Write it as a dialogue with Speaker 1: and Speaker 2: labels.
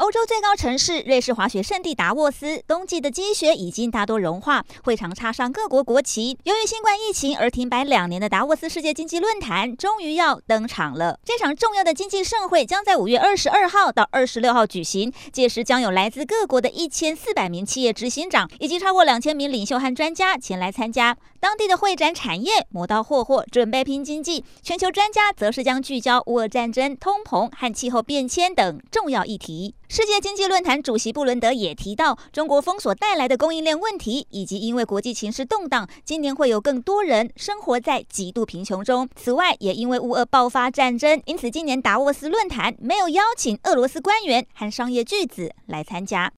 Speaker 1: 欧洲最高城市瑞士滑雪圣地达沃斯，冬季的积雪已经大多融化，会场插上各国国旗。由于新冠疫情而停摆两年的达沃斯世界经济论坛，终于要登场了。这场重要的经济盛会将在五月二十二号到二十六号举行，届时将有来自各国的一千四百名企业执行长以及超过两千名领袖和专家前来参加。当地的会展产业磨刀霍霍，准备拼经济；全球专家则是将聚焦乌俄战争、通膨和气候变迁等重要议题。世界经济论坛主席布伦德也提到，中国封锁带来的供应链问题，以及因为国际情势动荡，今年会有更多人生活在极度贫穷中。此外，也因为乌俄爆发战争，因此今年达沃斯论坛没有邀请俄罗斯官员和商业巨子来参加。